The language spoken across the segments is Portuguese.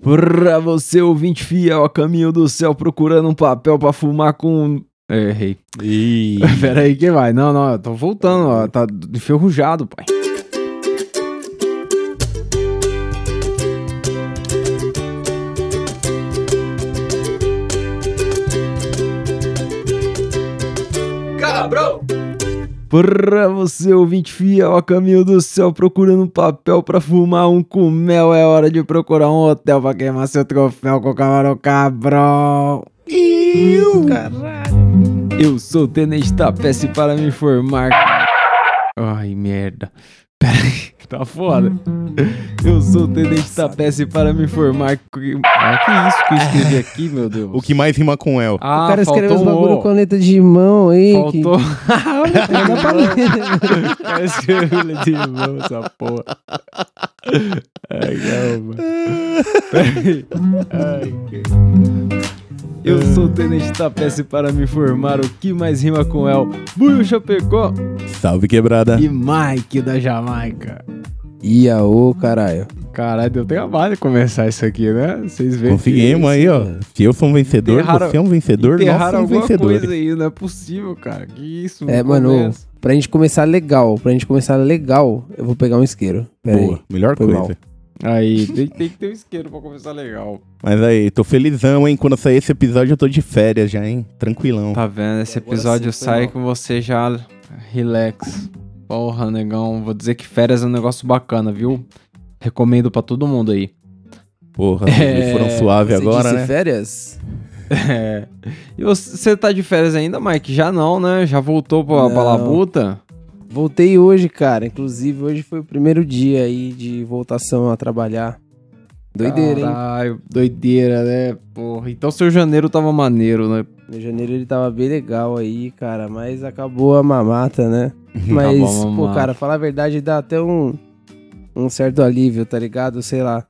Pra você, ouvinte fiel, a caminho do céu, procurando um papel pra fumar com. É, errei. Ih. Pera aí, que vai? Não, não, eu tô voltando, ó. Tá enferrujado, pai. Cabrão! Pra você, ouvinte fiel, a caminho do céu, procurando um papel pra fumar um com mel, é hora de procurar um hotel pra queimar seu troféu com o camarão cabrão. Eu sou o Tenente Tapece para me informar. Ai, merda. Pera aí, tá foda. Eu sou o Tenente Tapece para me informar que... Ah, que isso que eu escrevi aqui, meu Deus? O que mais rima com El? Ah, o cara escreveu os um bagulho O. com letra de mão aí. Faltou... Dá pra ler. O cara escreveu letra de mão, essa porra. Ai, calma. Peraí. Ai, que... Eu sou o Tenente Tapece para me informar o que mais rima com El. Buio Chapecó Salve quebrada. e Mike da Jamaica. Iaô, caralho. Caralho, deu trabalho começar isso aqui, né? Vocês veem Conseguimos aí, ó. Se eu sou um vencedor, Enterraram- você é um vencedor, nós somos alguma vencedores. coisa aí, não é possível, cara. Que isso, É, no mano, começo. pra gente começar legal, pra gente começar legal, eu vou pegar um isqueiro. Pera Boa, aí. melhor Foi coisa. mal. Aí, tem, tem que ter um isqueiro pra começar legal. Mas aí, tô felizão, hein? Quando sair esse episódio, eu tô de férias já, hein? Tranquilão. Tá vendo? Esse episódio sai com você já relax. Porra, negão. Vou dizer que férias é um negócio bacana, viu? Recomendo pra todo mundo aí. Porra, É, foram suave Você agora, disse né? férias? É. E você, você tá de férias ainda, Mike? Já não, né? Já voltou pra, pra Não. labuta? Voltei hoje, cara. Inclusive, hoje foi o primeiro dia aí de voltação a trabalhar. Doideira, hein? Caralho, doideira, né? Porra. Então seu janeiro tava maneiro, né? Meu janeiro ele tava bem legal aí, cara. Mas acabou a mamata, né? Mas, Acabou a pô, mamata. cara, falar a verdade dá até um, um certo alívio, tá ligado? Sei lá.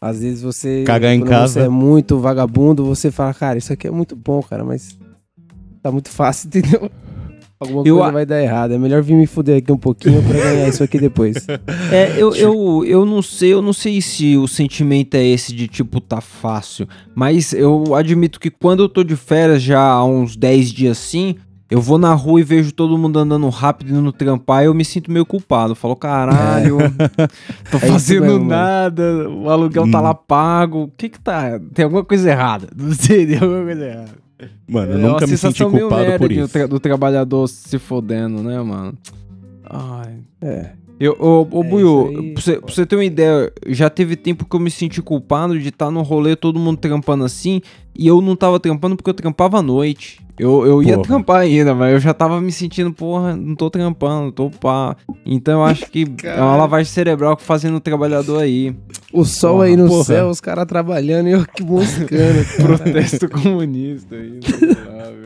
Às vezes você. Cagar em casa. Você é muito vagabundo, você fala, cara, isso aqui é muito bom, cara, mas. Tá muito fácil, entendeu? Alguma Eu coisa vai dar errado. É melhor vir me fuder aqui um pouquinho pra ganhar isso aqui depois. É, eu, eu, eu não sei, eu não sei se o sentimento é esse de tipo, tá fácil. Mas eu admito que quando eu tô de férias já há uns 10 dias assim, eu vou na rua e vejo todo mundo andando rápido indo trampar e eu me sinto meio culpado. Eu falo, caralho, tô isso fazendo mesmo, nada, o aluguel tá lá pago. O que que tá? Tem alguma coisa errada. Não sei, tem alguma coisa errada. Mano, eu É uma nunca me senti culpado por isso. tra- do trabalhador se fodendo, né, mano? Ai. É. Eu, ô, ô É Buiu, aí, pra, você, pra você ter uma ideia, já teve tempo que eu me senti culpado de estar no rolê, todo mundo trampando assim, e eu não tava trampando porque eu trampava à noite. Eu, eu ia Porra. trampar ainda, mas eu já tava me sentindo, porra, não tô trampando, tô pá. Então eu acho que é uma lavagem cerebral que fazendo o trabalhador aí. O sol Porra, aí no porra. céu, os caras trabalhando e eu que moscando. cara. Protesto comunista aí.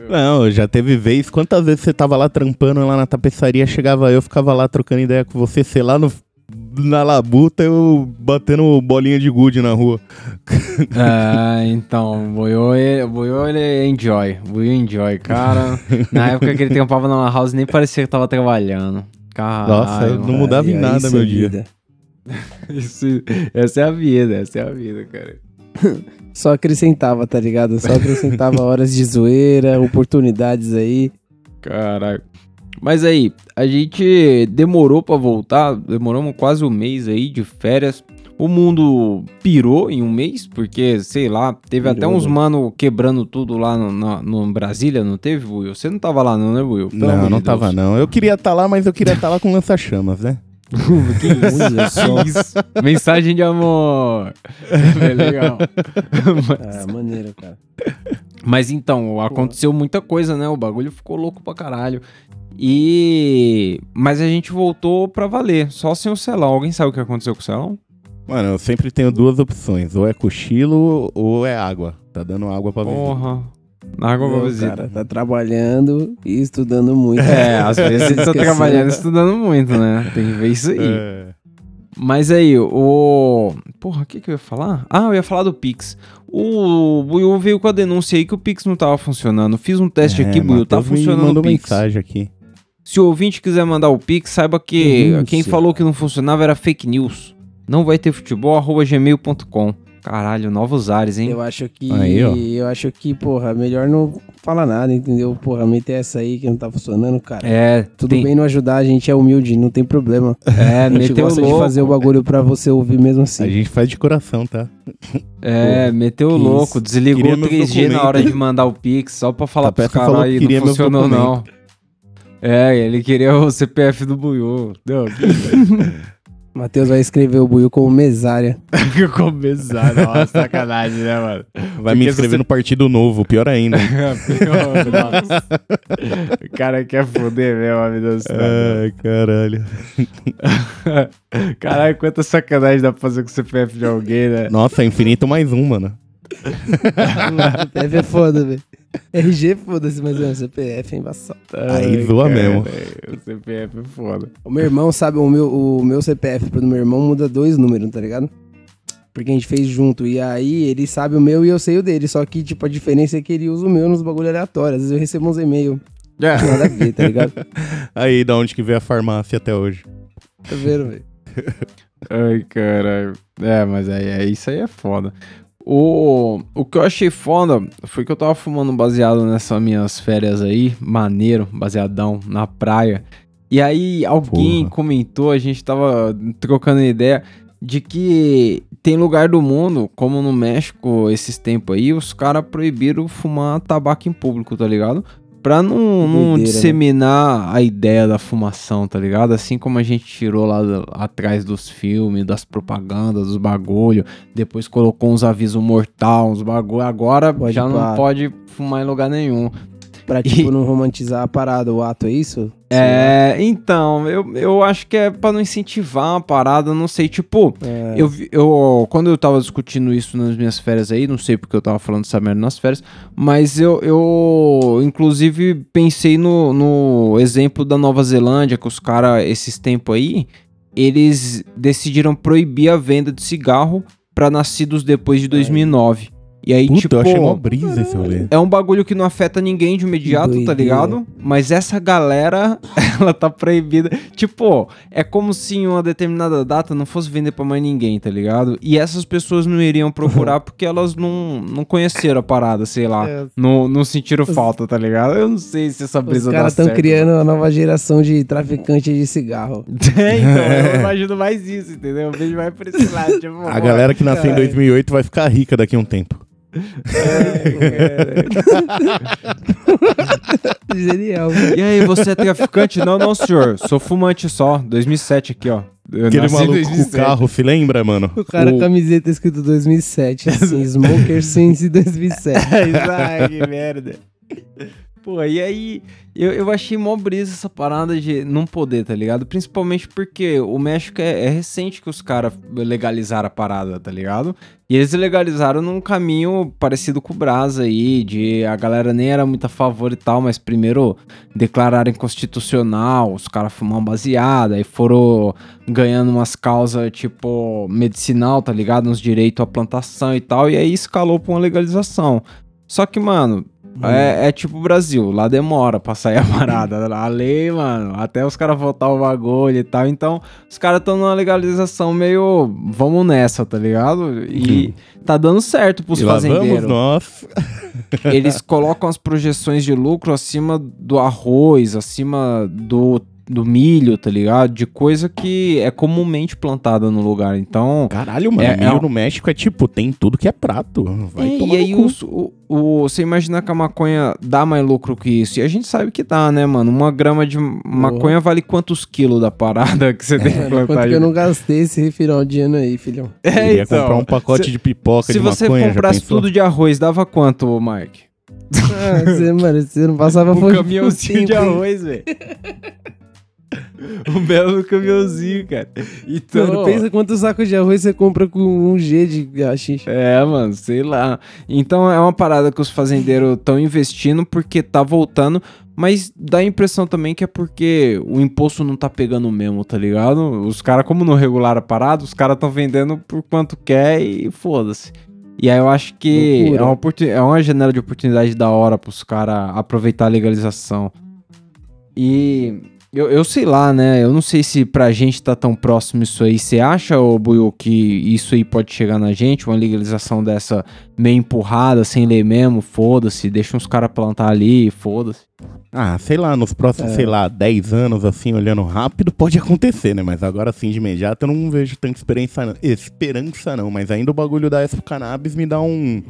Não, já teve vez. Quantas vezes você tava lá trampando lá na tapeçaria, chegava eu, ficava lá trocando ideia com você, sei lá, no, na labuta, eu batendo bolinha de gude na rua. Ah, então, o Buiu, ele, é enjoy. O Buiu enjoy, cara. Na época que ele trampava na House, nem parecia que tava trabalhando. Caralho. Nossa, eu não mudava em nada meu é dia. vida. Isso, essa é a vida, essa é a vida, cara. Só acrescentava, tá ligado? Só acrescentava horas de zoeira, oportunidades aí. Caralho. Mas aí, a gente demorou pra voltar, demoramos quase um mês aí de férias. O mundo pirou em um mês, porque, sei lá, teve Pirou, até uns velho. mano quebrando tudo lá no, na- no Brasília, não teve, Will? Você não tava lá não, né, Will? Pelo amor não, de não Deus. tava não. Eu queria estar lá, mas eu queria estar lá com lança-chamas, né? Só. Isso. Mensagem de amor. É legal. Ah, maneiro, cara. Mas então, aconteceu muita coisa, né? O bagulho ficou louco pra caralho. E. Mas a gente voltou pra valer, só sem o celão. Alguém sabe o que aconteceu com o celão? Mano, eu sempre tenho duas opções. Ou é cochilo ou é água. Tá dando água pra. Porra. Água pra visita. cara, tá trabalhando e estudando muito. É, às vezes você tá trabalhando e estudando muito, né? Tem que ver isso aí. É. Mas aí, o. Porra, o que, que eu ia falar? Ah, eu ia falar do Pix. O Buiu veio com a denúncia aí que o Pix não tava funcionando. Fiz um teste É, aqui, Buiu, tá funcionando o mandou Pix. mensagem aqui. Se o ouvinte quiser mandar o Pix, saiba que Denúncia. quem falou que não funcionava era fake news. Não vai ter futebol, arroba gmail.com. Caralho, novos ares, hein? Eu acho que. Aí, ó. eu acho que, porra, melhor não falar nada, entendeu? Porra, meter essa aí que não tá funcionando, cara. É, Tudo tem- bem não ajudar, a gente é humilde, não tem problema. É, A gente meteu gosta louco. de fazer o bagulho pra você ouvir mesmo A assim. gente faz de coração, tá? É, meteu que louco. isso. Desligou Queria o meus 3G na hora de mandar o Pix, só pra falar A pros peça caras aí, que não funcionou não. É, ele queria o CPF do Buiú. Não, Matheus vai escrever o buio como mesária. que começar, nossa, sacanagem, né, mano? Vai me Porque inscrever você- no Partido Novo, pior ainda. Nossa. O cara quer foder mesmo a vida do. Ai, caralho. Caralho, quanta sacanagem dá pra fazer com o CPF de alguém, né? Nossa, é infinito mais um, mano. CPF é foda, velho. RG, foda-se, mas é CPF é embaçado. Aí zoa cara, mesmo. O CPF é foda. O meu irmão, sabe, o meu, o meu CPF pro do meu irmão muda dois números, tá ligado? Porque a gente fez junto. E aí ele sabe o meu e eu sei o dele. Só que, tipo, a diferença é que ele usa o meu nos bagulho aleatórios. Às vezes eu recebo uns e-mails. Nada a ver, tá ligado? Aí, da onde que veio a farmácia até hoje? Tá vendo, velho? Ai, caralho. É, mas aí, é, isso aí é foda. O, o que eu achei foda foi que eu tava fumando baseado nessas minhas férias aí, maneiro, baseadão, na praia. E aí alguém Porra. comentou, a gente tava trocando ideia, de que tem lugar do mundo, como no México esses tempos aí, os caras proibiram fumar tabaco em público, tá ligado? Pra não, não né? disseminar a ideia da fumação, tá ligado? Assim como a gente tirou lá atrás dos filmes, das propagandas, dos bagulho, depois colocou uns avisos mortal, uns bagulho, agora Pode já não pá. pode fumar em lugar nenhum. Pra, tipo, não romantizar a parada, o ato, é isso? É, então, eu, eu acho que é pra não incentivar a parada, não sei, tipo, É. eu, eu quando eu tava discutindo isso nas minhas férias aí, não sei porque eu tava falando essa merda nas férias, mas eu, eu inclusive pensei no, no exemplo da Nova Zelândia, que os caras, esses tempos aí, eles decidiram proibir a venda de cigarro pra nascidos depois de 2009. E aí, Puta, tipo, eu achei mó brisa esse rolê. é um bagulho que não afeta ninguém de imediato, tá ligado? Mas essa galera, ela tá proibida. Tipo, é como se em uma determinada data não fosse vender pra mais ninguém, tá ligado? E essas pessoas não iriam procurar porque elas não, não conheceram a parada, sei lá. É. Não, não sentiram falta, tá ligado? Eu não sei se essa Os brisa dá caras estão certo, criando uma nova geração de traficante de cigarro. É, então, eu imagino mais isso, entendeu? Eu vejo mais por esse lado. Tipo, A galera que nasceu em Caralho. 2008 vai ficar rica daqui a um tempo. Genial, velho. E aí, você é traficante? Não, não, senhor. Sou fumante só. 2007 aqui, ó. Eu Aquele maluco com o 2007. carro, se lembra, mano? O cara, O- camiseta escrito 2007, assim, Smoker Sense 2007. Ai, que merda. Pô, e aí, eu, eu achei mó brisa essa parada de não poder, tá ligado? Principalmente porque o México é, é recente que os caras legalizaram a parada, tá ligado? E eles legalizaram num caminho parecido com o Brasa aí, de a galera nem era muito a favor e tal, mas primeiro declararam inconstitucional, os caras fumavam baseada, aí foram ganhando umas causas tipo medicinal, tá ligado? Uns direitos à plantação e tal, e aí escalou pra uma legalização. Só que, mano, é, é tipo o Brasil, lá demora pra sair a parada. A lei, mano, até os caras votar o bagulho e tal. Então, os caras estão numa legalização meio. Vamos nessa, tá ligado? E tá dando certo pros e lá vamos fazendeiros. nós. Eles colocam as projeções de lucro acima do arroz, acima do, do milho, tá ligado? De coisa que é comumente plantada no lugar. Então. Caralho, mano, É- milho é no México é tipo, tem tudo que é prato. Vai É, tomar e aí os- o, o- você imagina que a maconha dá mais lucro que isso? E a gente sabe que dá, né, mano? Uma grama de maconha vale quantos quilos da parada que você tem que plantar? quanto que eu não gastei esse final de ano aí, filhão. É, Ia então. comprar um pacote se, de pipoca se de você maconha, já comprasse pensou? tudo de arroz, dava quanto, Mike? Ah, você, mano, você não passava Um caminhãozinho de arroz, velho. um belo caminhãozinho, cara. Então, Mano, pensa quantos sacos de arroz você compra com um G de haxixe. É, mano, sei lá. Então é uma parada que os fazendeiros estão investindo porque tá voltando, mas dá a impressão também que é porque o imposto não tá pegando mesmo, tá ligado? Os caras, como não regularam a parada, os caras estão vendendo por quanto quer e foda-se. E aí eu acho que Loucura. é uma, oportun- é uma janela de oportunidade da hora pros caras aproveitar a legalização. E Eu, eu sei lá, né? Eu não sei se pra gente tá tão próximo isso aí. Você acha, ô Buiu, que isso aí pode chegar na gente? Uma legalização dessa meio empurrada, sem ler mesmo? Foda-se, deixa uns caras plantar ali, foda-se. Ah, sei lá, nos próximos, sei lá, 10 anos, assim, olhando rápido, pode acontecer, né? Mas agora, assim, de imediato, eu não vejo tanta esperança, esperança não. Mas ainda o bagulho da Expo Cannabis me dá um...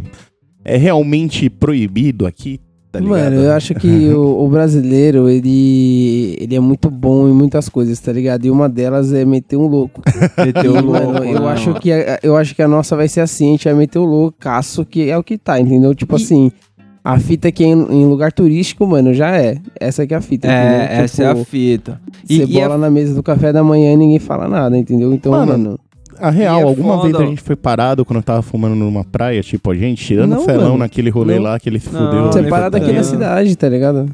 É realmente proibido aqui, tá? Mano, eu acho que o, o brasileiro, ele, ele é muito bom em muitas coisas, tá ligado? E uma delas é meter um louco. Meteu E, o mano, louco, eu, né, acho que a, eu acho que a nossa vai ser assim, a gente vai meter o loucaço, que é o que tá, entendeu? Tipo E- assim, a fita aqui em, em lugar turístico, mano, já é. Essa aqui é a fita, É, entendeu? essa é a Tipo, fita. Você E, é bola na mesa do café da manhã e ninguém fala nada, entendeu? Então, Mano, mano... A real, é alguma foda, vez a gente foi parado quando eu tava fumando numa praia, tipo, a gente tirando Não, o felão mano. naquele rolê Não. lá que ele se Não, fudeu. Você né? para daqui fudendo. da cidade, tá ligado?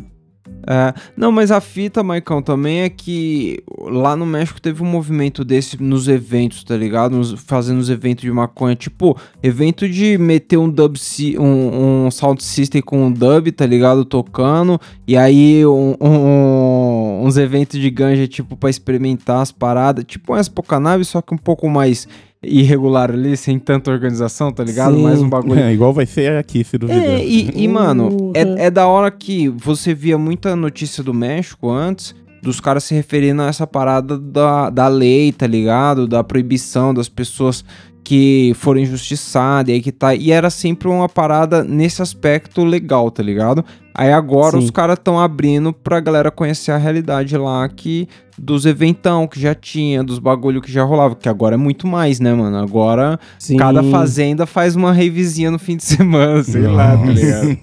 É, não, mas a fita, Maicão, também é que lá no México teve um movimento desse nos eventos, tá ligado? Nos- fazendo os eventos de maconha, tipo, evento de meter um dub, um, um sound system com um dub, tá ligado? Tocando, e aí um- um- uns eventos de ganja, tipo, pra experimentar as paradas, tipo um Expo Cannabis, só que um pouco mais irregular ali, sem tanta organização, tá ligado? Sim. Mais um bagulho É, igual vai ser aqui, se duvidar. é, e, e, mano, Uhum. é, é da hora que você via muita notícia do México antes, dos caras se referindo a essa parada da, da lei, tá ligado? Da proibição das pessoas que foram injustiçadas, e aí que tá. E era sempre uma parada nesse aspecto legal, tá ligado? Aí agora Sim. os caras estão abrindo pra galera conhecer a realidade lá que dos eventão que já tinha, dos bagulho que já rolava, que agora é muito mais, né, mano? Agora Sim. Cada fazenda faz uma revisinha no fim de semana, sei lá, tá ligado?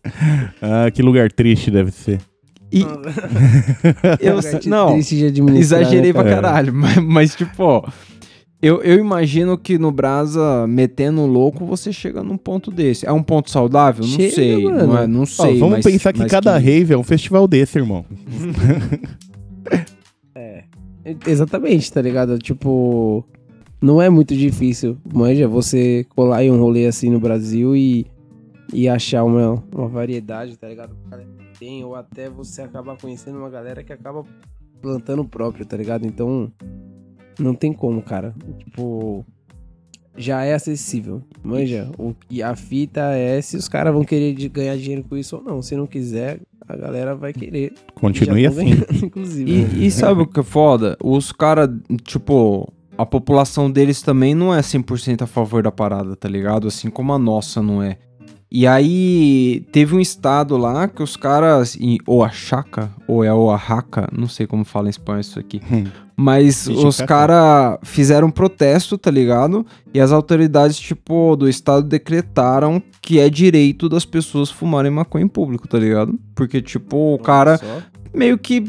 Ah, que lugar triste deve ser. E eu não, administrar, exagerei né, pra cara? caralho, mas, mas, tipo, ó, eu, eu imagino que no Brasa, metendo louco, você chega num ponto desse. É um ponto saudável? Não Chega, sei, mano. não, é, não Ó, sei. vamos mas- pensar que mas cada rave é um festival desse, irmão. Exatamente, tá ligado? Tipo, não é muito difícil, manja, você colar em um rolê assim no Brasil e, e achar uma, uma variedade, tá ligado? que Tem, ou até você acabar conhecendo uma galera que acaba plantando o próprio, tá ligado? Então, não tem como, cara. Tipo, já é acessível, manja. O, e a fita é se os caras vão querer de- ganhar dinheiro com isso ou não. Se não quiser, a galera vai querer. Continue assim. ganhando, inclusive. E, e sabe o que é foda? Os caras, tipo, a população deles também não é 100% a favor da parada, tá ligado? Assim como a nossa não é. E aí, teve um estado lá que os caras, em Oaxaca, ou é Oaxaca, não sei como fala em espanhol isso aqui, mas Ixi, os caras fizeram um protesto, tá ligado? E as autoridades, tipo, do estado decretaram que é direito das pessoas fumarem maconha em público, tá ligado? Porque, tipo, o cara meio que.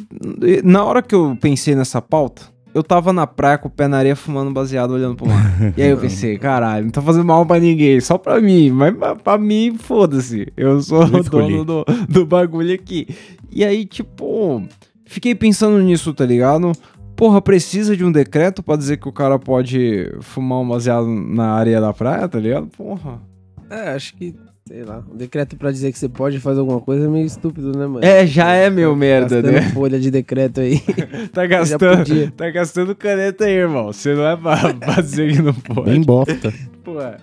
Na hora que eu pensei nessa pauta, eu tava na praia com o pé na areia fumando baseado, olhando pro mar. e aí eu pensei, caralho, não tá fazendo mal pra ninguém, só pra mim. Mas pra, pra mim, foda-se. Eu sou Eu o escolhi. dono do, do bagulho aqui. E aí, tipo, fiquei pensando nisso, tá ligado? Porra, precisa de um decreto pra dizer que o cara pode fumar um baseado na areia da praia, tá ligado? Porra. É, acho que, sei lá, um decreto pra dizer que você pode fazer alguma coisa é meio estúpido, né, mano? É, já é meu merda, Gastando né? folha de decreto aí. Tá gastando, tá gastando caneta aí, irmão. Você não é pra, pra dizer que não pode. Bem bosta. Pô, é.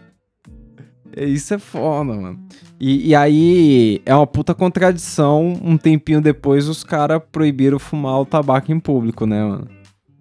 É, Isso é foda, mano. E, e aí é uma puta contradição. Um tempinho depois os caras proibiram fumar o tabaco em público, né, mano?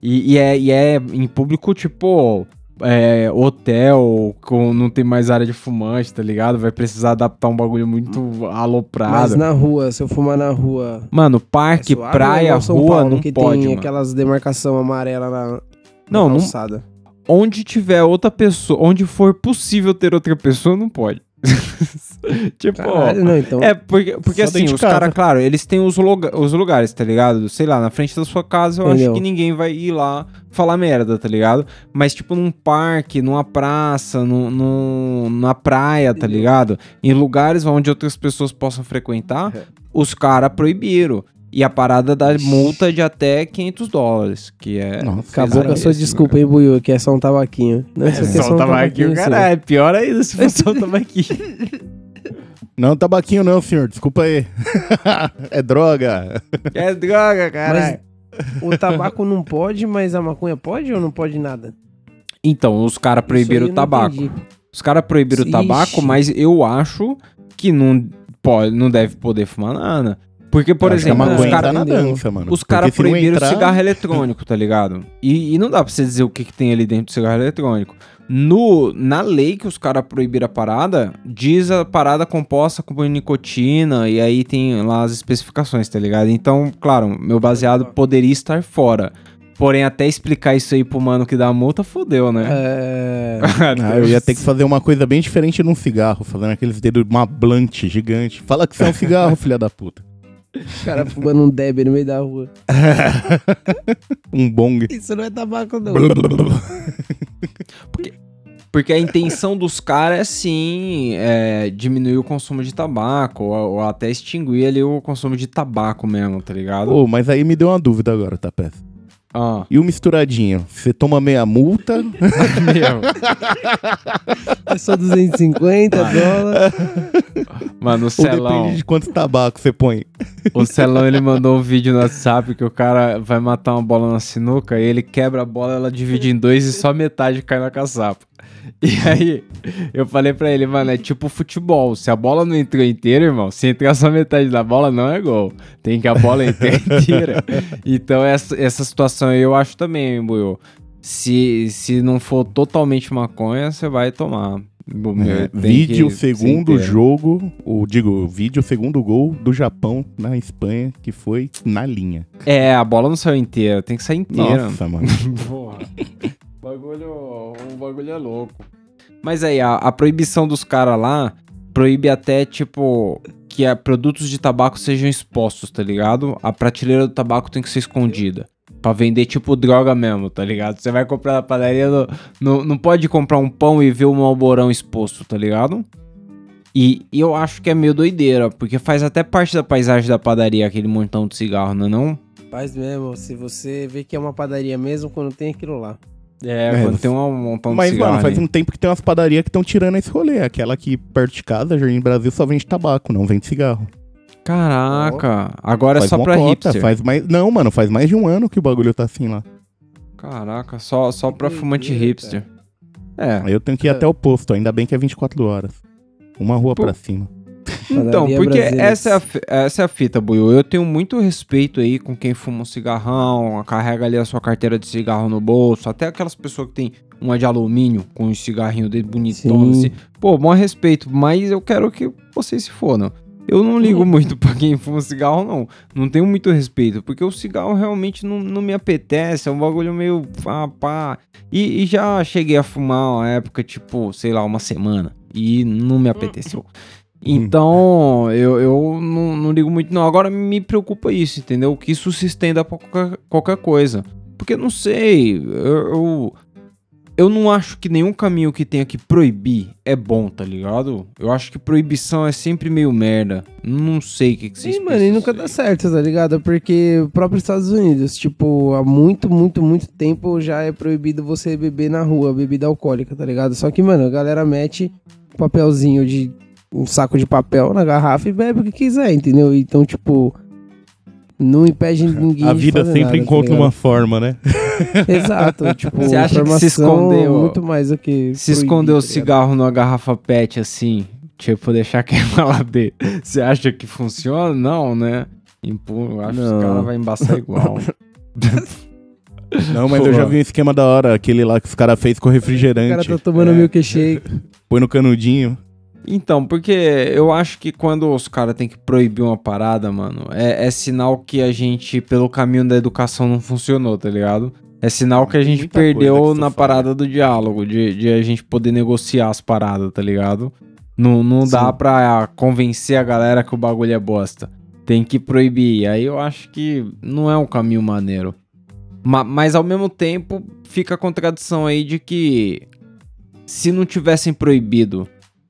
E, e é, e é em público, tipo, é, hotel, com, não tem mais área de fumante, tá ligado? Vai precisar adaptar um bagulho muito Mas aloprado. na rua, se eu fumar na rua. Mano, é parque, suave é praia, rua, Paulo, não que pode, tem mano. aquelas demarcação amarela na, na Não, não, calçada. onde tiver outra pessoa, onde for possível ter outra pessoa, não pode. tipo, Caralho, não, então. é porque, porque assim, os caras, claro, eles têm os, os lugares, tá ligado? Sei lá, na frente da sua casa, eu Entendeu. acho que ninguém vai ir lá falar merda, tá ligado? Mas, tipo, num parque, numa praça, num, num- na praia, tá ligado? Em lugares onde outras pessoas possam frequentar, É. os caras proibiram. E a parada da multa de até 500 dólares, que é... Nossa, Acabou com a sua desculpa, hein, Buiu, que é só um tabaquinho. Não, aqui é Só um tabaquinho, caralho. Pior ainda se fosse só um tabaquinho. Não, tabaquinho não, senhor. Desculpa aí. é droga. é droga, Mas, caralho. o tabaco não pode, mas a maconha pode ou não pode nada? Então, os caras proibiram o não tabaco. entendi. Os caras proibiram o tabaco, mas eu acho que não pode, não deve poder fumar nada. Porque, por Eu exemplo, os caras tá na dança, mano. Os caras proibiram entrar- o cigarro eletrônico, tá ligado? E, e não dá pra você dizer o que, que tem ali dentro do cigarro eletrônico. No, na lei que os caras proibiram a parada, diz a parada composta com nicotina, e aí tem lá as especificações, tá ligado? Então, claro, meu baseado poderia estar fora. Porém, até explicar isso aí pro mano que dá a multa, fodeu, né? É... Ah, eu ia ter que fazer uma coisa bem diferente num cigarro, fazendo aqueles dedos, uma blunt gigante. Fala que você é um cigarro, filha da puta. O cara fumando um deb no meio da rua. Um bong. Isso não é tabaco, não. Porque a intenção dos caras é sim é, diminuir o consumo de tabaco, ou, ou até extinguir ali o consumo de tabaco mesmo, tá ligado? Ô, mas aí me deu uma dúvida agora, tá, peça? Ah, E o misturadinho? Você toma meia multa? É só 250 dólares. Mano, o ou Celão, depende de quanto tabaco você põe? o Celão ele mandou um vídeo no WhatsApp que o cara vai matar uma bola na sinuca e ele quebra a bola, ela divide em dois e só metade cai na caçapa. E aí, eu falei pra ele, mano, é tipo futebol. Se a bola não entrou inteira, irmão, se entrar só metade da bola, não é gol. Tem que a bola entrar inteira. Então, essa, essa situação aí eu acho também, Buiu. Se, se não for totalmente maconha, você vai tomar. É, vídeo segundo jogo, ou digo, vídeo segundo gol do Japão na Espanha, que foi na linha. É, a bola não saiu inteira, tem que sair inteira. Nossa, mano. Porra. Bagulho, bagulho é louco. Mas aí, a, a proibição dos caras lá proíbe até, tipo, que a, produtos de tabaco sejam expostos, tá ligado? A prateleira do tabaco tem que ser escondida. Pra vender, tipo, droga mesmo, tá ligado? Você vai comprar na padaria, no, no- não pode comprar um pão e ver um alborão exposto, tá ligado? E, e eu acho que é meio doideira, porque faz até parte da paisagem da padaria aquele montão de cigarro, não é não? Faz mesmo, se você vê que é uma padaria mesmo quando tem aquilo lá. É, É, quando tem um montão de Mas, cigarro mano, faz um tempo que tem umas padarias que estão tirando esse rolê. Aquela aqui perto de casa, Jardim Brasil, só vende tabaco, não vende cigarro. Caraca, agora é faz só uma pra cota, hipster. Faz mais... Não, mano, faz mais de um ano que o bagulho tá assim lá. Caraca, só, só pra fumante hipster. É, Aí eu tenho que ir É. até o posto, ainda bem que é 24 horas. Uma rua Pô. pra cima. Então, porque essa é, a, essa é a fita, Buiu. Eu tenho muito respeito aí com quem fuma um cigarrão, carrega ali a sua carteira de cigarro no bolso, até aquelas pessoas que tem uma de alumínio com um cigarrinho dele bonitão, Sim. assim. Pô, bom respeito, mas eu quero que vocês se fodam. Eu não ligo muito pra quem fuma cigarro, não. Não tenho muito respeito, porque o cigarro realmente não, não me apetece, é um bagulho meio pá, pá. E, e já cheguei a fumar uma época, tipo, sei lá, uma semana, e não me apeteceu. Então, eu, eu não, não ligo muito, não. Agora me preocupa isso, entendeu? Que isso se estenda pra qualquer, qualquer coisa. Porque não sei, eu, eu, eu não acho que nenhum caminho que tenha que proibir é bom, tá ligado? Eu acho que proibição é sempre meio merda. Não sei o que, que vocês Sim, mano, e nunca dá certo, tá ligado? Porque o próprio Estados Unidos, tipo, há muito, muito, muito tempo já é proibido você beber na rua, bebida alcoólica, tá ligado? Só que, mano, a galera mete papelzinho de. Um saco de papel na garrafa e bebe o que quiser, entendeu? Então, tipo. Não impede ninguém A de vida fazer sempre nada, tá encontra ligado? uma forma, né? Exato, tipo, Você acha que se escondeu- muito mais do que. Se esconder o tá ligado? cigarro numa garrafa pet assim, tipo, deixar queimar lá dentro, você acha que funciona? Não, né? Impu- eu acho que Não. os caras vão embaçar igual. Não, mas Pô. eu já vi um esquema da hora, aquele lá que os caras fez com O refrigerante. cara tá tomando É, milkshake. Põe no canudinho. Então, porque eu acho que quando os caras têm que proibir uma parada, mano, é, é sinal que a gente, pelo caminho da educação, não funcionou, tá ligado? É sinal que a gente muita perdeu na parada do diálogo, de, de a gente poder negociar as paradas, tá ligado? Não, não dá pra convencer a galera que o bagulho é bosta. Tem que proibir. Aí eu acho que não é um caminho maneiro. Ma- mas ao mesmo tempo, fica a contradição aí de que se não tivessem proibido,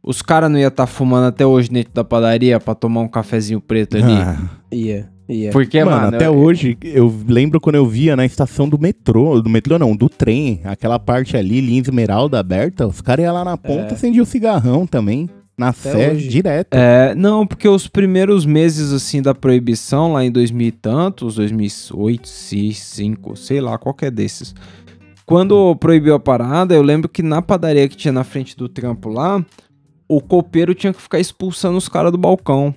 os caras não iam estar fumando até hoje dentro da padaria pra tomar um cafezinho preto ali. Ah. Ia, ia. Porque, mano, mano, até eu- hoje, eu lembro quando eu via na estação do metrô, do metrô não, do trem, aquela parte ali, linha esmeralda aberta, os caras iam lá na ponta É. e acendiam o cigarrão também. Na Até Sé, hoje. direto. É, não, porque os primeiros meses, assim, da proibição, lá em 2000 e tantos, 2008, 2005, sei lá, qualquer desses. Quando proibiu a parada, eu lembro que na padaria que tinha na frente do trampo lá, o copeiro tinha que ficar expulsando os caras do balcão.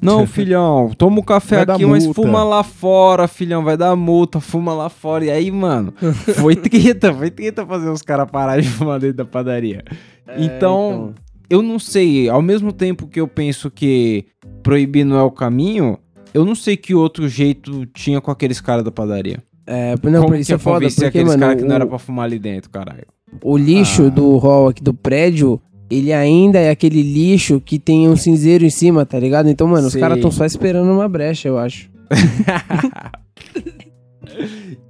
Não, filhão, toma o café Vai aqui, mas fuma lá fora, filhão, vai dar multa, fuma lá fora. E aí, mano, foi treta, foi treta fazer os caras pararem de fumar dentro da padaria. É, então, eu não sei, ao mesmo tempo que eu penso que proibir não é o caminho, eu não sei que outro jeito tinha com aqueles caras da padaria. É, não, Como por isso que é foda, porque, aqueles mano, caras que não o- era pra fumar ali dentro, caralho? O lixo Ah. do hall aqui do prédio, ele ainda é aquele lixo que tem um cinzeiro em cima, tá ligado? Então, mano, os Sei. caras estão só esperando uma brecha, eu acho.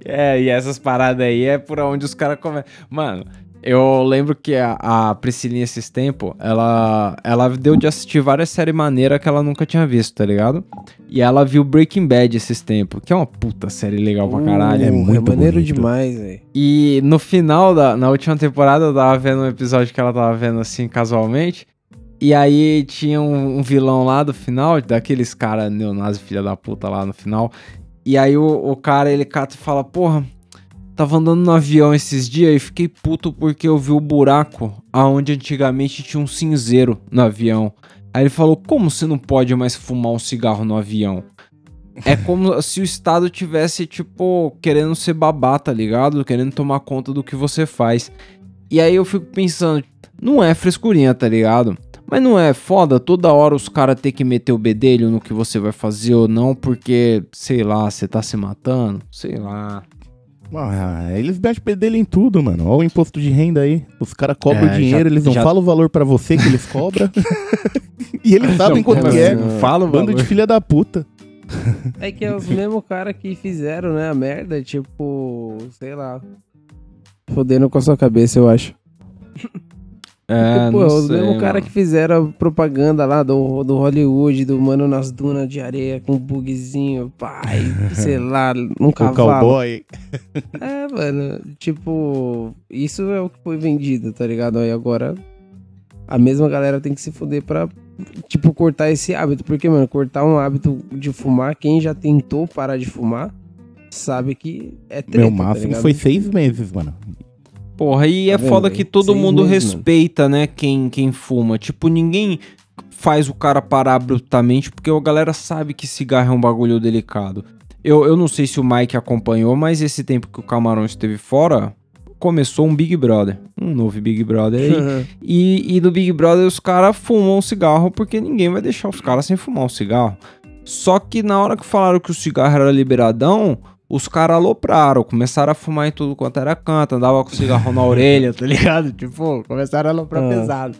É, e essas paradas aí é por onde os caras começam. Mano, eu lembro que a, a Priscilinha esses tempos, ela, ela deu de assistir várias séries maneiras que ela nunca tinha visto, tá ligado? E ela viu Breaking Bad esses tempos, que é uma puta série legal pra caralho. é Uh, muito maneiro bonito. demais, velho. E no final, da, na última temporada, eu tava vendo um episódio que ela tava vendo assim, casualmente. E aí tinha um, um vilão lá do final, daqueles cara neonazi filha da puta lá no final. E aí o, o cara, ele cata e fala, porra, tava andando no avião esses dias e fiquei puto porque eu vi o buraco aonde antigamente tinha um cinzeiro no avião. Aí ele falou, como você não pode mais fumar um cigarro no avião? É como se o Estado tivesse, tipo, querendo ser babá, tá ligado? Querendo tomar conta do que você faz. E aí eu fico pensando, não é frescurinha, tá ligado? Mas não é foda toda hora os caras ter que meter o bedelho no que você vai fazer ou não, porque, sei lá, você tá se matando? Sei lá. Ah, eles metem pedelho em tudo, mano. Olha o imposto de renda aí. Os caras cobram É, o dinheiro, já- eles não já- falam o valor pra você que eles cobram. e eles sabem quanto é. Fala, Bando de filha da puta. É que é os mesmos caras que fizeram, né, a merda, tipo, sei lá. Fodendo com a sua cabeça, eu acho. É, Porque, pô, não os sei, mesmos caras mano. que fizeram a propaganda lá do, do Hollywood, do mano nas dunas de areia com um bugzinho, pai, sei lá, num O cavalo. cowboy. É, mano, tipo, isso é o que foi vendido, tá ligado? Aí agora a mesma galera tem que se fuder pra, tipo, cortar esse hábito. Porque, mano, cortar um hábito de fumar, quem já tentou parar de fumar, sabe que é treta, Meu tá máximo ligado? foi seis meses, mano. Porra, e é Tá foda que todo mundo mano. respeita, né, quem, quem fuma. Tipo, ninguém faz o cara parar abruptamente, porque a galera sabe que cigarro é um bagulho delicado. Eu, eu não sei se o Mike acompanhou, mas esse tempo que o Camarão esteve fora, começou um Big Brother. Um novo Big Brother aí. E, e no Big Brother os caras fumam um cigarro porque ninguém vai deixar os caras sem fumar um cigarro. Só que na hora que falaram que o cigarro era liberadão, os caras alopraram, começaram a fumar em tudo quanto era canto, andava com cigarro na orelha, tá ligado? Tipo, começaram a aloprar Ah. pesado.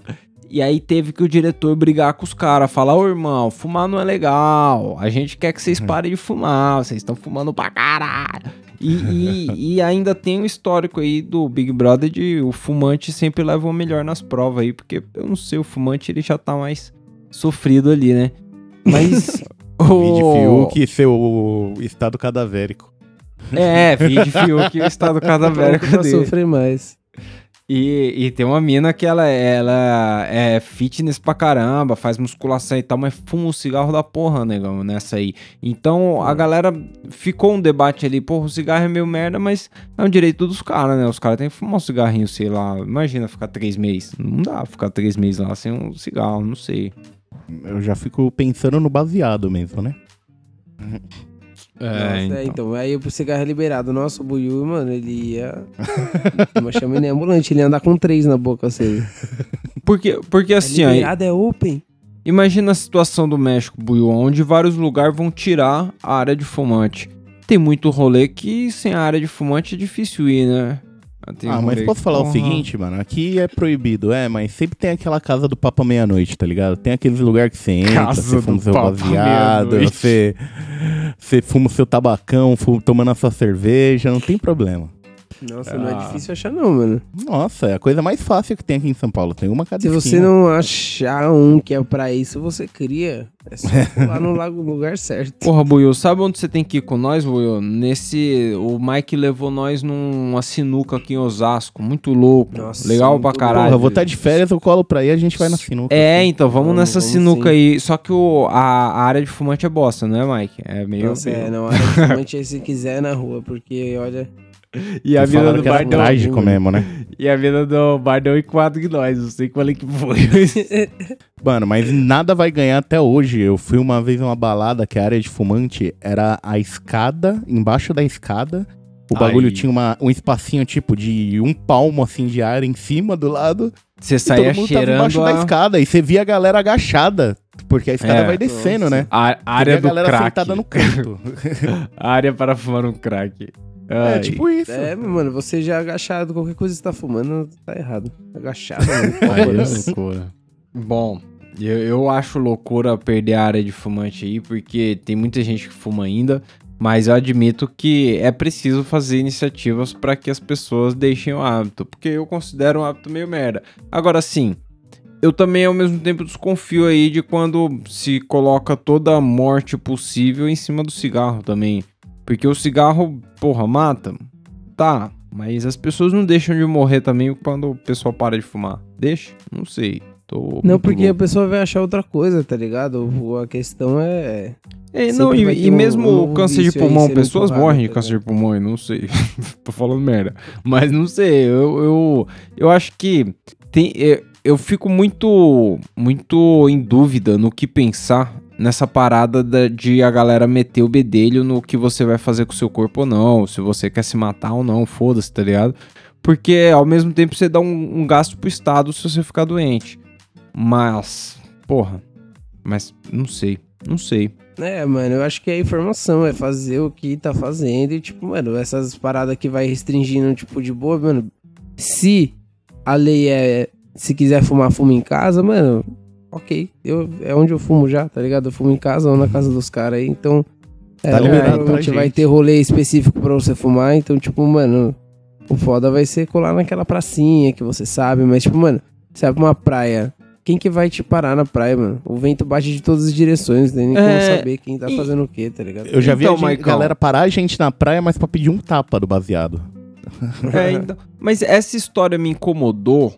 E aí teve que o diretor brigar com os caras, falar, ô irmão, fumar não é legal, a gente quer que vocês parem de fumar, vocês estão fumando pra caralho. E, e- e ainda tem um histórico aí do Big Brother de o fumante sempre leva o melhor nas provas aí, porque eu não sei, o fumante ele já tá mais sofrido ali, né? Mas. O... Fiuk e seu estado cadavérico. É, vídeo Fiuk e o estado cadavérico pra dele. sofrer mais. E, e tem uma mina que ela, ela é fitness pra caramba, faz musculação e tal, mas fuma um cigarro da porra, negão, nessa aí. Então a galera ficou um debate ali, porra, o cigarro é meio merda, mas é um direito dos caras, né? Os caras têm que fumar um cigarrinho, sei lá. Imagina ficar três meses. Não dá ficar três meses lá sem um cigarro, não sei. Eu já fico pensando no baseado mesmo, né? Nossa, é, então. Aí o cigarro é liberado. Nossa, o Buiu, mano, ele ia. Uma chama ele ambulante, ele ia andar com três na boca, assim. Porque, porque assim, é ó, liberado, é open. Imagina a situação do México, Buiu, onde vários lugares vão tirar a área de fumante. Tem muito rolê que sem a área de fumante é difícil ir, né? Ah, mas posso falar o porra, seguinte, mano? Aqui é proibido, é, mas sempre tem aquela casa do papo à meia-noite, tá ligado? Tem aqueles lugares que você entra, Casa você fuma do seu baseado, você, você fuma o seu tabacão, fu- tomando a sua cerveja, não tem problema. Nossa, não é difícil achar não, mano. Nossa, é a coisa mais fácil que tem aqui em São Paulo. Tem uma cada Se você não achar um que é pra isso, você cria. É só lá no lago- lugar certo. Porra, Buiu, sabe onde você tem que ir com nós, Buiu? Nesse. O Mike levou nós numa sinuca aqui em Osasco. Muito louco. Nossa, Legal pra caralho. Porra, eu vou estar de férias, eu colo pra aí a gente vai na sinuca. É, então, vamos, Vamos, nessa vamos sinuca sim. aí. Só que o, a, a área de fumante é bosta, não é, Mike? É meio. Nossa, é, não, área de fumante aí se quiser na rua, porque olha. E a vida do que era bar deu. trágico mesmo, né? E a vida do bar deu enquadro de nós. Não sei qual é que foi. Mano, mas nada vai ganhar até hoje. Eu fui uma vez numa balada que a área de fumante era a escada, embaixo da escada. O bagulho Ai. tinha uma, um espacinho tipo de um palmo assim de ar em cima do lado. Você E saía todo mundo tava embaixo cheirando da a, escada. E você via a galera agachada. Porque a escada É. vai descendo, Nossa. né? a, a Você via área a do galera crack. sentada no canto. A área para fumar um crack. É Ai. tipo isso. É, mano, você já agachado, qualquer coisa que você tá fumando, tá errado. Agachado, mano. Aí é loucura. Bom, eu, eu acho loucura perder a área de fumante aí, porque tem muita gente que fuma ainda, mas eu admito que é preciso fazer iniciativas para que as pessoas deixem o hábito, porque eu considero um hábito meio merda. Agora sim, eu também ao mesmo tempo desconfio aí de quando se coloca toda a morte possível em cima do cigarro também. Porque o cigarro, porra, mata. Tá, mas as pessoas não deixam de morrer também quando o pessoal para de fumar. Deixa? Não sei. Tô Não, porque a louco. pessoa vai achar outra coisa, tá ligado? A questão é. É, não, e, e um- mesmo um o câncer de pulmão, pessoas empurrado, morrem de tá câncer de pulmão, eu não sei. Tô falando merda. Mas não sei, eu, eu, eu acho que tem, eu, eu fico muito, muito em dúvida no que pensar nessa parada da- de a galera meter o bedelho no que você vai fazer com o seu corpo ou não, se você quer se matar ou não, foda-se, tá ligado? Porque ao mesmo tempo você dá um, um gasto pro Estado se você ficar doente. Mas, porra, mas não sei, não sei. É, mano, eu acho que é informação, é fazer o que tá fazendo e, tipo, mano, essas paradas que vai restringindo, tipo, de boa, mano. Se a lei é. Se quiser fumar, fuma em casa, mano, ok. Eu, é onde eu fumo já, tá ligado? Eu fumo em casa ou na casa dos caras aí, então. É, Tá liberado pra provavelmente vai gente. ter rolê específico pra você fumar, então, tipo, mano, o foda vai ser colar naquela pracinha que você sabe, mas, tipo, mano, você vai pra uma praia. Quem que vai te parar na praia, mano? O vento bate de todas as direções, não tem nem É, como saber quem tá e- fazendo o quê, tá ligado? Eu já vi Então, a gente- galera parar a gente na praia, mas pra pedir um tapa do baseado. É, então, mas essa história me incomodou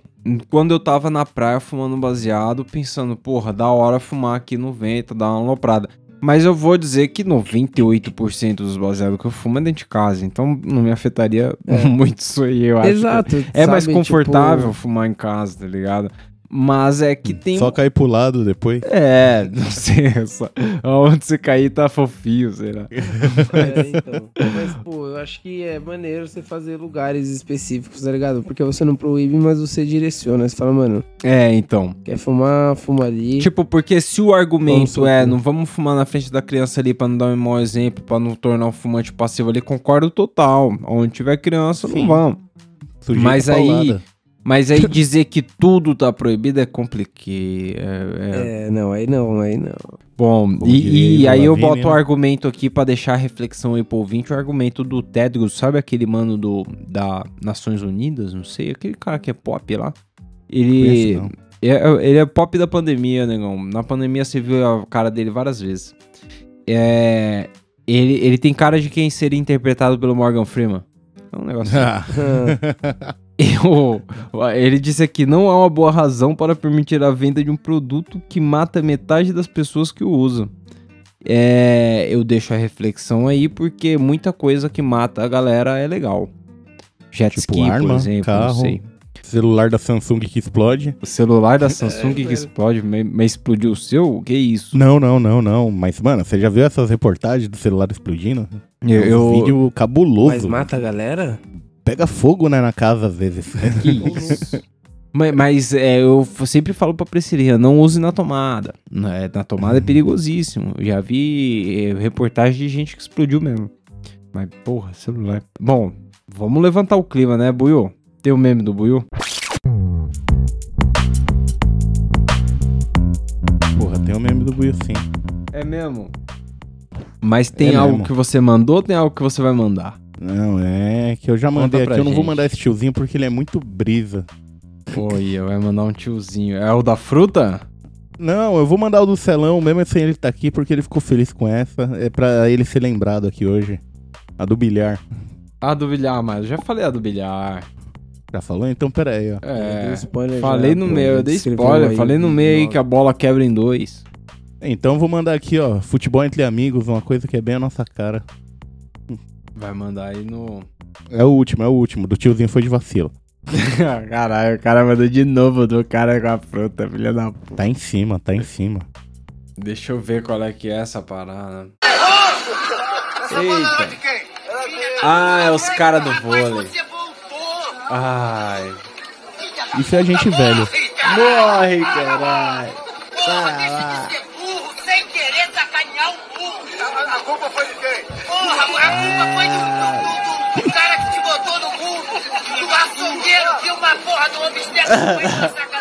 quando eu tava na praia fumando baseado, pensando, porra, da hora fumar aqui no vento, dar uma aloprada. Mas eu vou dizer que 98% dos baseados que eu fumo é dentro de casa, então não me afetaria muito isso aí, eu acho. Exato. É mais sabe, confortável tipo, fumar em casa, tá ligado? Mas é que tem. Só cair pro lado depois. É, não sei. Só... Onde você cair tá fofinho, será? é, então. Mas, pô, eu acho que é maneiro você fazer lugares específicos, tá ligado? Porque você não proíbe, mas você direciona. Você fala, mano, É, então. quer fumar, fuma ali. Tipo, porque se o argumento é não vamos fumar na frente da criança ali pra não dar um mau exemplo, pra não tornar o fumante passivo ali, concordo total. Onde tiver criança, Sim. não vamos. Sujeito Mas aí- paulada. Mas aí dizer que tudo tá proibido é complicado. É, é- É, não, aí não, aí não. Bom, Bom e, dia, e aí eu boto o argumento aqui pra deixar a reflexão aí pro ouvinte, o argumento do Tedros, sabe aquele mano do, da Nações Unidas, não sei, aquele cara que é pop lá? Ele, Conheço, não. é, ele é pop da pandemia, negão. Na pandemia você viu a cara dele várias vezes. É, ele, ele tem cara de quem seria interpretado pelo Morgan Freeman. É um negócio Ah, eu, ele disse aqui: não há uma boa razão para permitir a venda de um produto que mata metade das pessoas que o usam. É, eu deixo a reflexão aí porque muita coisa que mata a galera é legal. Jet Tipo ski, por arma, exemplo, não carro. sei. Celular da Samsung que explode. O celular da Samsung que velho. explode, mas explodiu o seu? Que isso? Não, não, não, não. Mas, mano, você já viu essas reportagens do celular explodindo? Eu, É um eu- vídeo cabuloso. mas mata a galera? Pega fogo, né, na casa às vezes. Que isso? mas mas, é, eu sempre falo pra Priscilinha, não use na tomada. né? Na tomada é perigosíssimo. Eu já vi é, reportagem de gente que explodiu mesmo. Mas, porra, celular. Bom, vamos levantar o clima, né, Buiu? Tem o meme do Buiu? Porra, tem o meme do Buio sim. É mesmo? Mas tem É algo mesmo. que você mandou ou tem algo que você vai mandar? Não, é que eu já mandei aqui. Eu não vou mandar esse tiozinho porque ele é muito brisa. Oi, vai mandar um tiozinho. É o da fruta? Não, eu vou mandar o do Celão, mesmo sem ele estar aqui, porque ele ficou feliz com essa. É pra ele ser lembrado aqui hoje. A do bilhar. A do bilhar, mas eu já falei a do bilhar. Já falou? Então pera aí, ó. É. spoiler Falei já, no pô, meio, eu dei spoiler. aí Falei no meio aí que a bola quebra em dois. Então eu vou mandar aqui, ó. Futebol entre amigos, uma coisa que é bem a nossa cara. Vai mandar aí no. É o último, é o último. Do tiozinho foi de vacilo. Caralho, o cara mandou de novo do cara com a fruta, filha da puta. Tá em cima, tá em cima. Deixa eu ver qual é que é essa parada. Eita. Eita. Ah, é os caras do vôlei. Ai. Isso é a gente velho. Morre, caralho. Sai lá. burro sem querer sacanear o burro. A, culpa foi de quem? Porra, a culpa foi do, do, do, do cara que te botou no burro. Do açougueiro que uma porra do foi com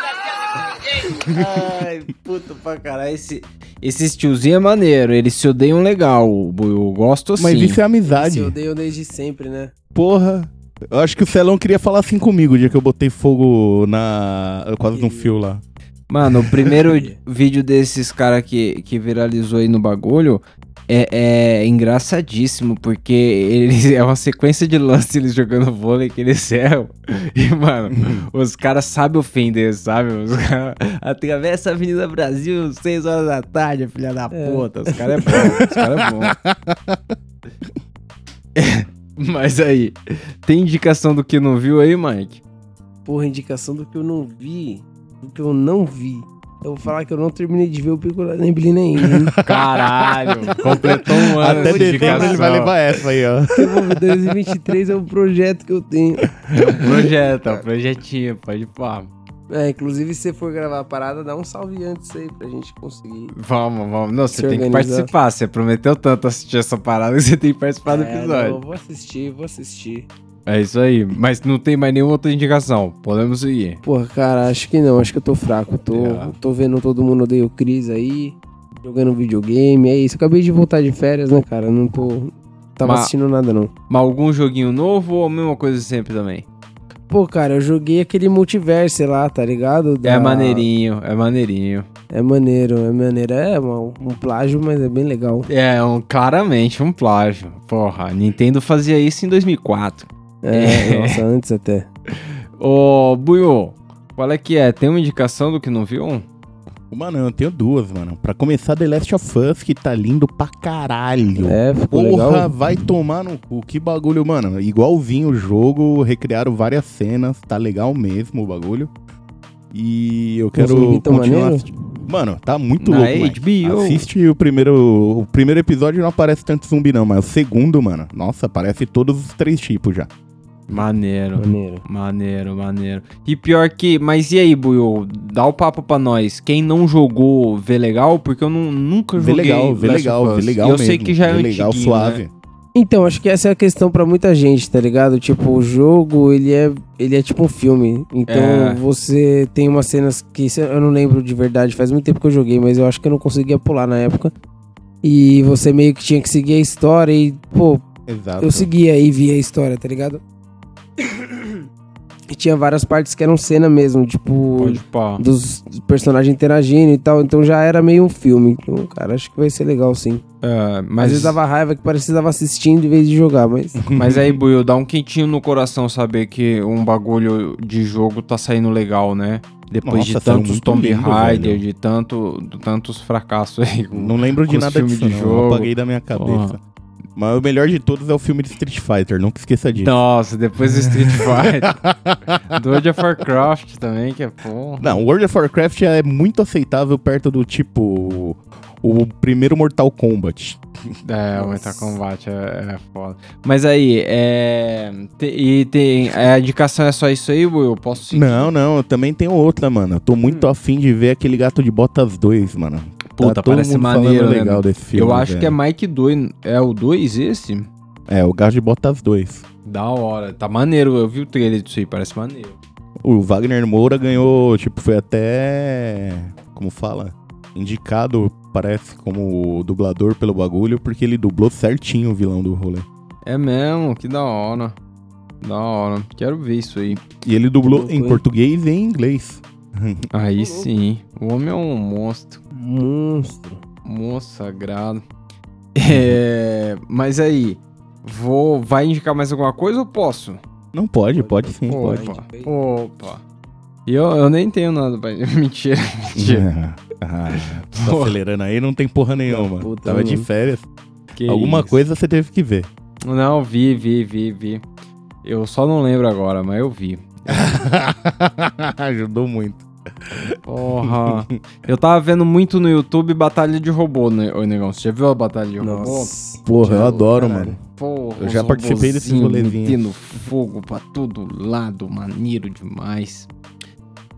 ninguém. Ai, puta pra caralho. Esse, esses tiozinhos é maneiro, eles se odeiam legal. Eu gosto assim. Mas isso é Se amizade. odeio desde sempre, né? Porra. Eu acho que o Celão queria falar assim comigo o dia que eu botei fogo na. quase no fio lá. Mano, o primeiro vídeo desses caras que, que viralizou aí no bagulho é, é engraçadíssimo, porque eles, é uma sequência de lances eles jogando vôlei que eles erram. E, mano, os caras sabem ofender, sabe? Os caras atravessa a Avenida Brasil 6 horas da tarde, filha da É. puta. Os caras é bom, os caras é bom. Mas aí, tem indicação do que não viu aí, Mike? Porra, indicação do que eu não vi. Do que eu não vi. Eu vou falar que eu não terminei de ver o Pico da Neblina ainda. hein? Caralho, completou um ano Até de dezembro ele vai levar essa aí, ó. eu vou ver 2023 é um projeto que eu tenho. Projeto, ó, projetinho, pode pá. É, inclusive se você for gravar a parada, dá um salve antes aí pra gente conseguir. Vamos, vamos. Não, você tem que organizar. participar. Você prometeu tanto assistir essa parada que você tem que participar do É, episódio. não, vou assistir, vou assistir. É isso aí. Mas não tem mais nenhuma outra indicação. Podemos seguir. Porra, cara, acho que não, acho que eu tô fraco. Tô, É. tô vendo todo mundo odeia o Cris aí, jogando videogame, é isso. Acabei de voltar de férias, né, cara? Não tô. Tava Mas- assistindo nada, não. Mas algum joguinho novo ou a mesma coisa sempre também? Pô, cara, eu joguei aquele multiverse lá, tá ligado? É Da- maneirinho, é maneirinho. É maneiro, é maneiro. É um, um plágio, mas é bem legal. É, um, claramente um plágio. Porra, a Nintendo fazia isso em 2004. É, nossa, antes até. Ô, Buiô, qual é que é? Tem uma indicação do que não viu? Mano, eu tenho duas, mano. Pra começar, The Last of Us, que tá lindo pra caralho. É, ficou Porra, legal. vai tomar no cu. Que bagulho, mano. Igualzinho o jogo, recriaram várias cenas. Tá legal mesmo o bagulho. E eu quero continuar. Mano, tá muito Na louco. HBO. Assiste o primeiro... O primeiro episódio não aparece tanto zumbi, não. Mas o segundo, mano... Nossa, aparece todos os três tipos já. Maneiro. Maneiro. Maneiro, maneiro. E pior que, mas e aí, Buiô? Dá o papo pra nós. Quem não jogou, vê legal? Porque eu não, nunca Vê joguei. legal, vê legal, vê legal E eu mesmo. sei que já é vê legal, antiguinho, suave. né? Então, acho que essa é a questão pra muita gente, tá ligado? Tipo, o jogo, ele é, ele é tipo um filme. Então, É. você tem umas cenas que eu não lembro de verdade, faz muito tempo que eu joguei, mas eu acho que eu não conseguia pular na época. E você meio que tinha que seguir a história e, pô, Exato. eu seguia e via a história, tá ligado? E tinha várias partes que eram cena mesmo, tipo, Pode pá. dos personagens interagindo e tal. Então já era meio um filme. Então, cara, acho que vai ser legal sim. É, Às mas, vezes dava raiva que parecia que tava assistindo em vez de jogar, mas. mas aí, Buiô, dá um quentinho no coração saber que um bagulho de jogo tá saindo legal, né? Depois Nossa, de tantos Tomb Raider, de tanto, de tantos fracassos aí. com- Não lembro de nada disso, de não. jogo. Apaguei da minha cabeça. Mas o melhor de todos é o filme de Street Fighter, nunca esqueça disso. Nossa, depois do Street Fighter. do World of Warcraft também, que é porra. Não, World of Warcraft é muito aceitável perto do tipo. O primeiro Mortal Kombat. É, o Mortal Kombat é, é foda. Mas aí, é. te- e tem. A indicação é só isso aí, Will? Eu posso seguir? Não, não, eu também tenho outra, mano. Eu tô muito afim de ver aquele gato de botas 2, mano. Puta, tá parece maneiro, né? legal desse filme. Eu acho que é velho. Mike 2. É o 2 esse? É, o gato de botas 2. Da hora. Tá maneiro. Eu vi o trailer disso aí, parece maneiro. O Wagner Moura ganhou, tipo, foi até. Como fala? Indicado, parece, como dublador pelo bagulho, porque ele dublou certinho o vilão do rolê. É mesmo, que da hora. Da hora. Quero ver isso aí. E ele dublou em português e em inglês. Aí sim. O homem é um monstro. Monstro. Monstro sagrado. É, mas aí, vou, vai indicar mais alguma coisa ou posso? Não pode, pode sim, pode. Opa, opa. E eu, eu nem tenho nada pra... Mentira, mentira. ah, tá acelerando aí, não tem porra nenhuma. puta, Tava de férias. Que Alguma isso. coisa você teve que ver. Não, vi, vi, vi, vi. Eu só não lembro agora, mas eu vi. Ajudou muito. Porra. eu tava vendo muito no YouTube Batalha de Robô, né, ô negão? Você já viu a Batalha de Robô? Nossa. Porra, eu adoro, caralho. mano. Porra, Eu já participei desses robozinhos rolezinhos. Metendo fogo pra todo lado, maneiro demais.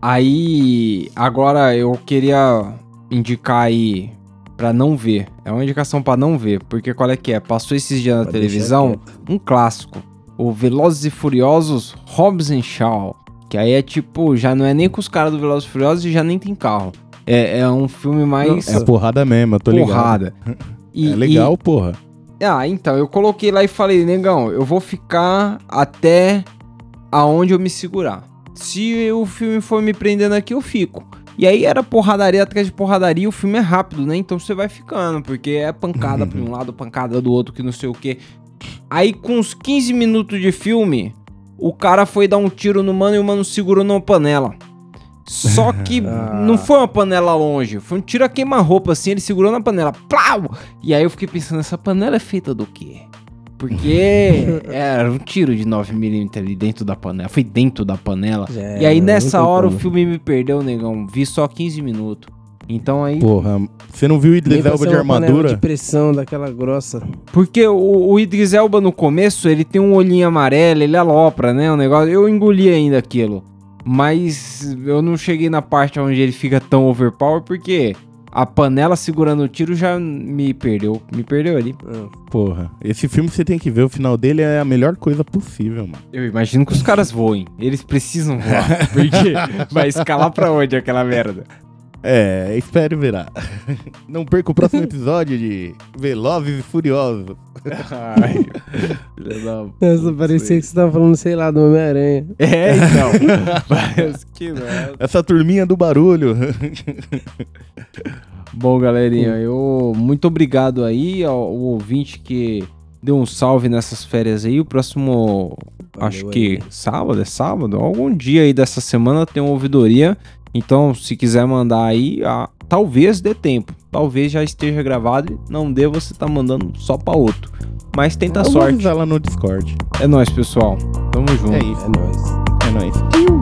Aí, agora eu queria indicar aí pra não ver. É uma indicação pra não ver, porque qual é que é? Passou esses dias na televisão um clássico. O Velozes e Furiosos Hobbs and Shaw. Que aí é tipo, já não é nem com os caras do Velozes e Furiosos e já nem tem carro. É, é um filme mais É porrada mesmo, eu tô ligado. porrada. É legal, porra. e- ah, então, eu coloquei lá e falei, negão, eu vou ficar até aonde eu me segurar. Se o filme for me prendendo aqui, eu fico. E aí era porradaria atrás de porradaria, o filme é rápido, né? Então você vai ficando, porque é pancada pra um lado, pancada do outro, que não sei o quê. Aí com uns 15 minutos de filme, o cara foi dar um tiro no mano e o mano segurou numa panela. Só que Ah. não foi uma panela longe, foi um tiro a queima-roupa assim, ele segurou na panela, plau! E aí eu fiquei pensando, essa panela é feita do quê? Porque era um tiro de 9mm ali dentro da panela, foi dentro da panela. Já e aí nessa hora o como. filme me perdeu, negão, vi só 15 minutos. Então aí Porra, você não viu o Idris Elba de armadura? de pressão daquela grossa. Porque o, o Idris Elba no começo, ele tem um olhinho amarelo, ele alopra, né? O negócio. Eu engoli ainda aquilo. Mas eu não cheguei na parte onde ele fica tão overpower, porque a panela segurando o tiro já me perdeu. Me perdeu ali. Ah, Porra, esse filme você tem que ver, o final dele é a melhor coisa possível, mano. Eu imagino que os caras voem. Eles precisam voar. Porque vai escalar pra onde aquela merda? É, espere verá. Não perca o próximo episódio de Velozes e Furiosos. Ai, Nossa, parecia que você tava falando, sei lá, do Homem-Aranha. É, então. Parece que não. Essa turminha do barulho. Bom, galerinha, eu muito obrigado aí ao, ao ouvinte que deu um salve nessas férias aí. O próximo, Valeu acho aí. que sábado, é sábado? Algum dia aí dessa semana tem uma ouvidoria. Então, se quiser mandar aí, ah, talvez dê tempo. Talvez já esteja gravado e não dê, você tá mandando só pra outro. Mas tenta Eu vou sorte. avisar lá no Discord. É nóis, pessoal. Tamo junto. É isso, É nóis. é nóis.